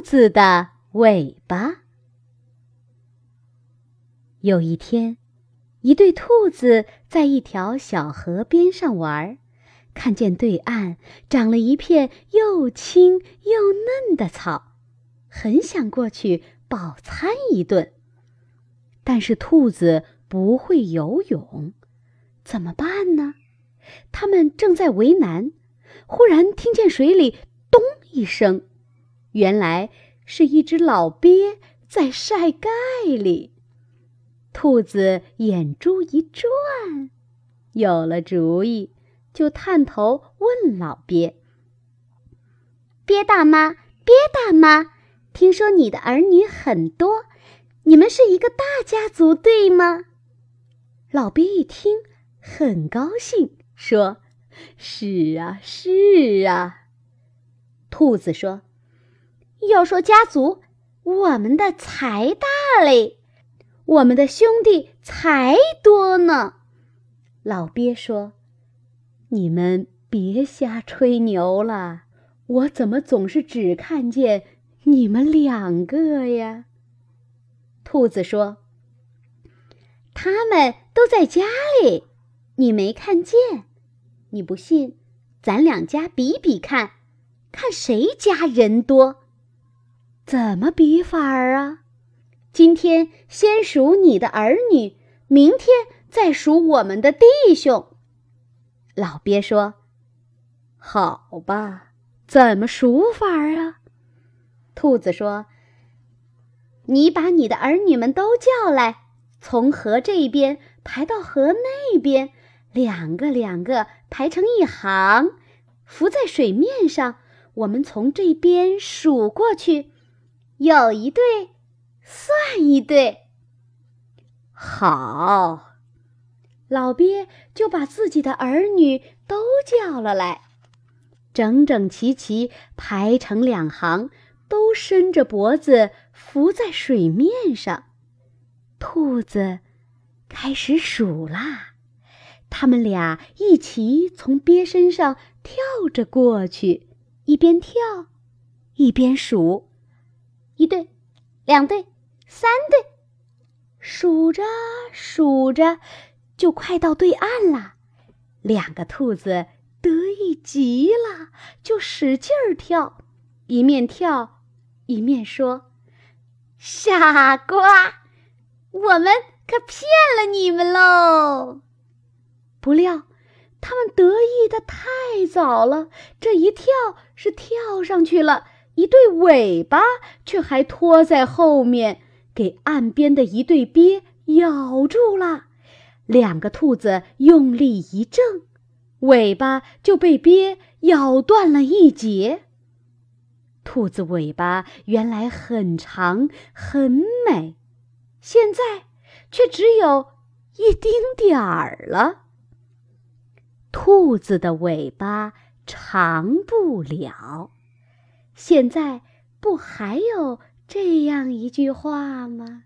子的尾巴。有一天，一对兔子在一条小河边上玩，看见对岸长了一片又青又嫩的草，很想过去饱餐一顿。但是兔子不会游泳，怎么办呢？他们正在为难，忽然听见水里“咚”一声，原来是一只老鳖在晒盖里。兔子眼珠一转，有了主意，就探头问老鳖：“鳖大妈，鳖大妈，听说你的儿女很多，你们是一个大家族，对吗？”老鳖一听，很高兴。说：“是啊，是啊。”兔子说：“要说家族，我们的才大嘞，我们的兄弟才多呢。”老鳖说：“你们别瞎吹牛了，我怎么总是只看见你们两个呀？”兔子说：“他们都在家里，你没看见。”你不信，咱两家比比看，看谁家人多。怎么比法儿啊？今天先数你的儿女，明天再数我们的弟兄。老鳖说：“好吧，怎么数法儿啊？”兔子说：“你把你的儿女们都叫来，从河这边排到河那边。”两个两个排成一行，浮在水面上。我们从这边数过去，有一对，算一对。好，老鳖就把自己的儿女都叫了来，整整齐齐排成两行，都伸着脖子浮在水面上。兔子开始数啦。他们俩一起从鳖身上跳着过去，一边跳，一边数：一对，两对，三对。数着数着，就快到对岸了。两个兔子得意极了，就使劲儿跳，一面跳一面说：“傻瓜，我们可骗了你们喽！”不料，他们得意的太早了，这一跳是跳上去了，一对尾巴却还拖在后面，给岸边的一对鳖咬住了。两个兔子用力一挣，尾巴就被鳖咬断了一截。兔子尾巴原来很长很美，现在却只有一丁点儿了。兔子的尾巴长不了，现在不还有这样一句话吗？